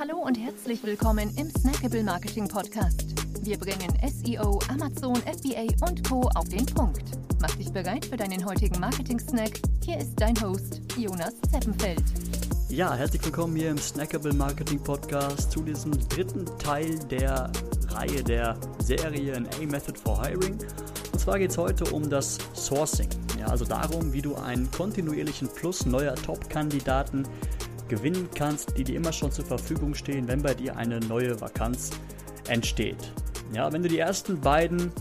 Hallo und herzlich willkommen im Snackable Marketing Podcast. Wir bringen SEO, Amazon, FBA und Co. auf den Punkt. Mach dich bereit für deinen heutigen Marketing-Snack. Hier ist dein Host, Jonas Zeppenfeld. Ja, herzlich willkommen hier im Snackable Marketing Podcast zu diesem dritten Teil der Reihe der Serie in A-Method for Hiring. Und zwar geht es heute um das Sourcing. Ja, also darum, wie du einen kontinuierlichen Fluss neuer Top-Kandidaten gewinnen kannst, die dir immer schon zur Verfügung stehen, wenn bei dir eine neue Vakanz entsteht. Ja, wenn du die ersten beiden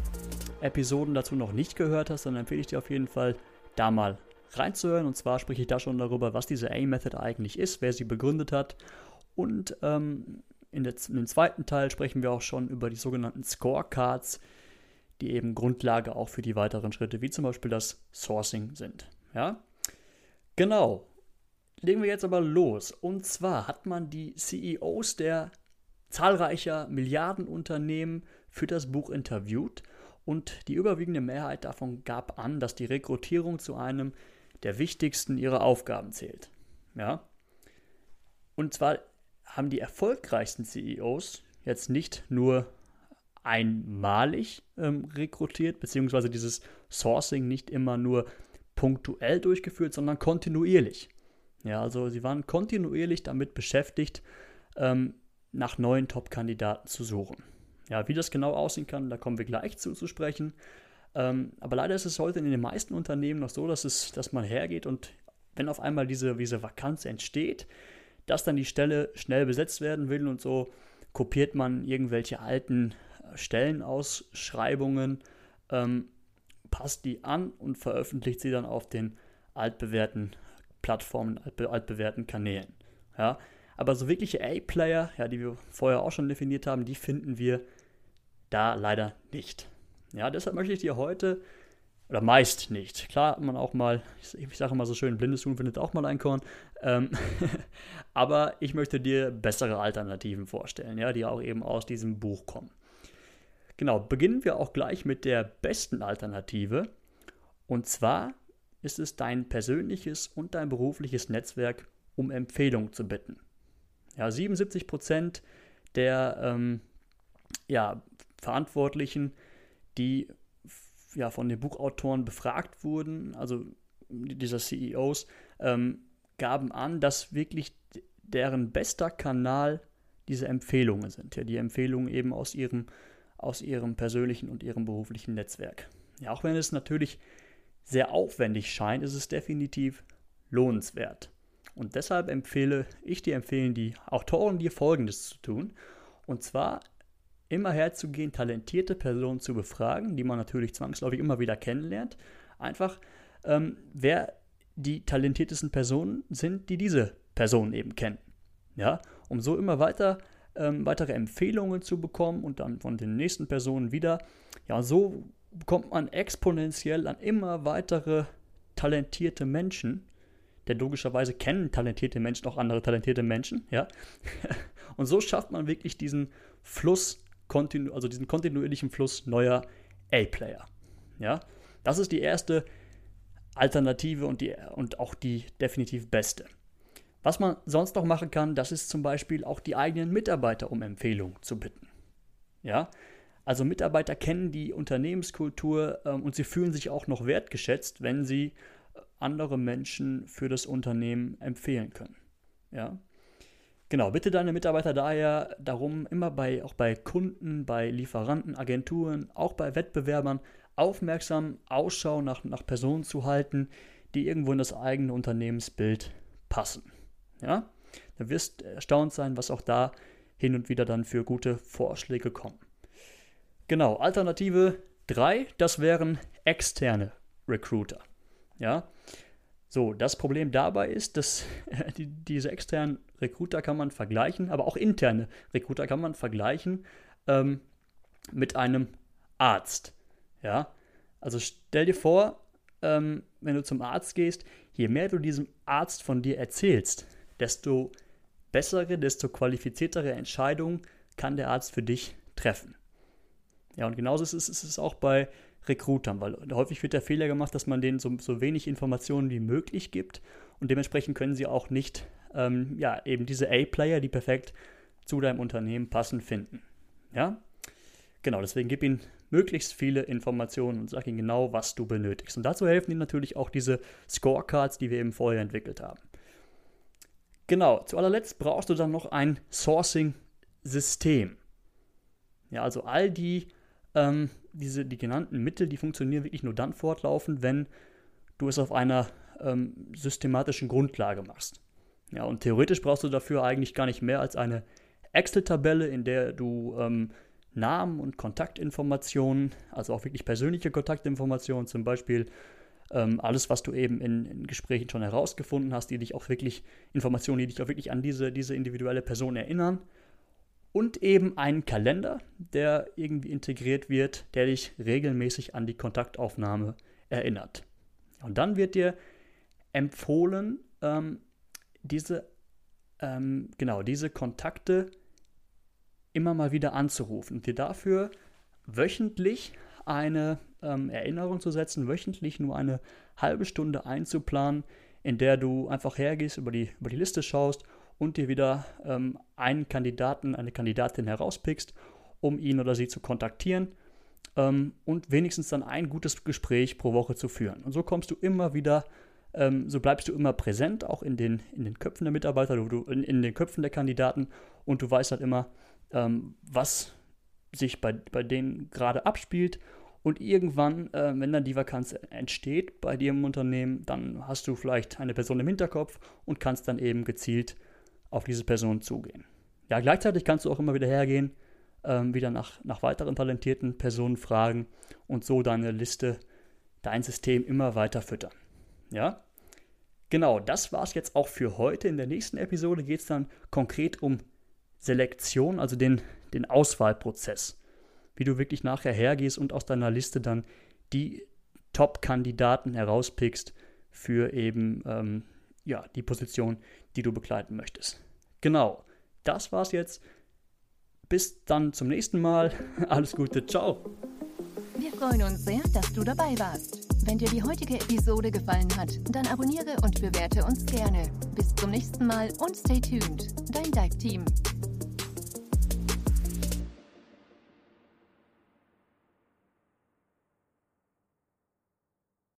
Episoden dazu noch nicht gehört hast, dann empfehle ich dir auf jeden Fall, da mal reinzuhören. Und zwar spreche ich da schon darüber, was diese A-Method eigentlich ist, wer sie begründet hat. Und ähm, in, der, in dem zweiten Teil sprechen wir auch schon über die sogenannten Scorecards, die eben Grundlage auch für die weiteren Schritte, wie zum Beispiel das Sourcing sind. Ja, genau. Legen wir jetzt aber los. Und zwar hat man die CEOs der zahlreicher Milliardenunternehmen für das Buch interviewt und die überwiegende Mehrheit davon gab an, dass die Rekrutierung zu einem der wichtigsten ihrer Aufgaben zählt. Ja? Und zwar haben die erfolgreichsten CEOs jetzt nicht nur einmalig ähm, rekrutiert, beziehungsweise dieses Sourcing nicht immer nur punktuell durchgeführt, sondern kontinuierlich. Ja, also sie waren kontinuierlich damit beschäftigt, ähm, nach neuen Top-Kandidaten zu suchen. Ja, wie das genau aussehen kann, da kommen wir gleich zu, zu sprechen. Ähm, aber leider ist es heute in den meisten Unternehmen noch so, dass, es, dass man hergeht und wenn auf einmal diese, diese Vakanz entsteht, dass dann die Stelle schnell besetzt werden will und so kopiert man irgendwelche alten äh, Stellenausschreibungen, ähm, passt die an und veröffentlicht sie dann auf den altbewährten Plattformen, altbe altbewährten Kanälen. Ja? Aber so wirkliche A-Player, ja, die wir vorher auch schon definiert haben, die finden wir da leider nicht. Ja, deshalb möchte ich dir heute, oder meist nicht, klar hat man auch mal, ich, sage mal so schön, blindes Huhn findet auch mal ein Korn, ähm, aber ich möchte dir bessere Alternativen vorstellen, ja, die auch eben aus diesem Buch kommen. Genau, beginnen wir auch gleich mit der besten Alternative. Und zwar ist es dein persönliches und dein berufliches Netzwerk um Empfehlung zu bitten. Ja, 77 Prozent der ähm, ja, Verantwortlichen, die ja, von den Buchautoren befragt wurden, also dieser CEOs, ähm, gaben an, dass wirklich deren bester Kanal diese Empfehlungen sind. Ja, die Empfehlungen eben aus ihrem, aus ihrem persönlichen und ihrem beruflichen Netzwerk. Ja, auch wenn es natürlich sehr aufwendig scheint, ist es definitiv lohnenswert. Und deshalb empfehle ich dir empfehlen die Autoren dir folgendes zu tun. Und zwar immer herzugehen, talentierte Personen zu befragen, die man natürlich zwangsläufig immer wieder kennenlernt. Einfach, ähm, wer die talentiertesten Personen sind, die diese Personen eben kennen. Ja, um so immer weiter ähm, weitere Empfehlungen zu bekommen und dann von den nächsten Personen wieder. Ja, so kommt man exponentiell an immer weitere talentierte Menschen. Denn logischerweise kennen talentierte Menschen auch andere talentierte Menschen, ja. Und so schafft man wirklich diesen Fluss, also diesen kontinuierlichen Fluss neuer A-Player. Ja. Das ist die erste Alternative und, die, und auch die definitiv beste. Was man sonst noch machen kann, das ist zum Beispiel auch die eigenen Mitarbeiter um Empfehlungen zu bitten. Ja, also Mitarbeiter kennen die Unternehmenskultur ähm, und sie fühlen sich auch noch wertgeschätzt, wenn sie äh, andere Menschen für das Unternehmen empfehlen können. Ja. Genau, bitte deine Mitarbeiter daher darum, immer bei, auch bei Kunden, bei Lieferanten, Agenturen, auch bei Wettbewerbern aufmerksam Ausschau nach, nach Personen zu halten, die irgendwo in das eigene Unternehmensbild passen. Ja? Du wirst erstaunt sein, was auch da hin und wieder dann für gute Vorschläge kommen. Genau, Alternative 3, das wären externe Recruiter. Ja, so, das Problem dabei ist, dass die, diese externen Recruiter kann man vergleichen, aber auch interne Recruiter kann man vergleichen ähm, mit einem Arzt. Ja, also stell dir vor, ähm, wenn du zum Arzt gehst, je mehr du diesem Arzt von dir erzählst, desto bessere, desto qualifiziertere Entscheidungen kann der Arzt für dich treffen. Ja, und genauso ist es, ist es auch bei Recruitern, weil häufig wird der Fehler gemacht, dass man denen so, so wenig Informationen wie möglich gibt und dementsprechend können sie auch nicht, ähm, ja, eben diese A-Player, die perfekt zu deinem Unternehmen passend finden. Ja? Genau, deswegen gib ihnen möglichst viele Informationen und sag ihnen genau, was du benötigst. Und dazu helfen ihnen natürlich auch diese Scorecards, die wir eben vorher entwickelt haben. Genau, zu allerletzt brauchst du dann noch ein Sourcing-System. Ja, also all die, ähm, diese, die genannten Mittel, die funktionieren wirklich nur dann fortlaufend, wenn du es auf einer ähm, systematischen Grundlage machst. Ja, und theoretisch brauchst du dafür eigentlich gar nicht mehr als eine Excel-Tabelle, in der du ähm, Namen und Kontaktinformationen, also auch wirklich persönliche Kontaktinformationen, zum Beispiel ähm, alles, was du eben in, in, Gesprächen schon herausgefunden hast, die dich auch wirklich, Informationen, die dich auch wirklich an diese, diese individuelle Person erinnern. Und eben einen Kalender, der irgendwie integriert wird, der dich regelmäßig an die Kontaktaufnahme erinnert. Und dann wird dir empfohlen, ähm, diese, ähm, genau, diese Kontakte immer mal wieder anzurufen und dir dafür wöchentlich eine ähm, Erinnerung zu setzen, wöchentlich nur eine halbe Stunde einzuplanen, in der du einfach hergehst, über die, über die Liste schaust und dir wieder ähm, einen Kandidaten, eine Kandidatin herauspickst, um ihn oder sie zu kontaktieren ähm, und wenigstens dann ein gutes Gespräch pro Woche zu führen. Und so kommst du immer wieder, ähm, so bleibst du immer präsent, auch in den, in den Köpfen der Mitarbeiter, du, in, in den Köpfen der Kandidaten und du weißt halt immer, ähm, was sich bei, bei denen gerade abspielt. Und irgendwann, äh, wenn dann die Vakanz entsteht bei dir im Unternehmen, dann hast du vielleicht eine Person im Hinterkopf und kannst dann eben gezielt auf diese Person zugehen. Ja, gleichzeitig kannst du auch immer wieder hergehen, ähm, wieder nach, nach weiteren talentierten Personen fragen und so deine Liste, dein System immer weiter füttern. Ja, genau, das war es jetzt auch für heute. In der nächsten Episode geht es dann konkret um Selektion, also den, den Auswahlprozess. Wie du wirklich nachher hergehst und aus deiner Liste dann die Top-Kandidaten herauspickst für eben ähm, ja, die Position, die du begleiten möchtest. Genau, das war's jetzt. Bis dann zum nächsten Mal. Alles Gute, ciao. Wir freuen uns sehr, dass du dabei warst. Wenn dir die heutige Episode gefallen hat, dann abonniere und bewerte uns gerne. Bis zum nächsten Mal und stay tuned. Dein Dive Team.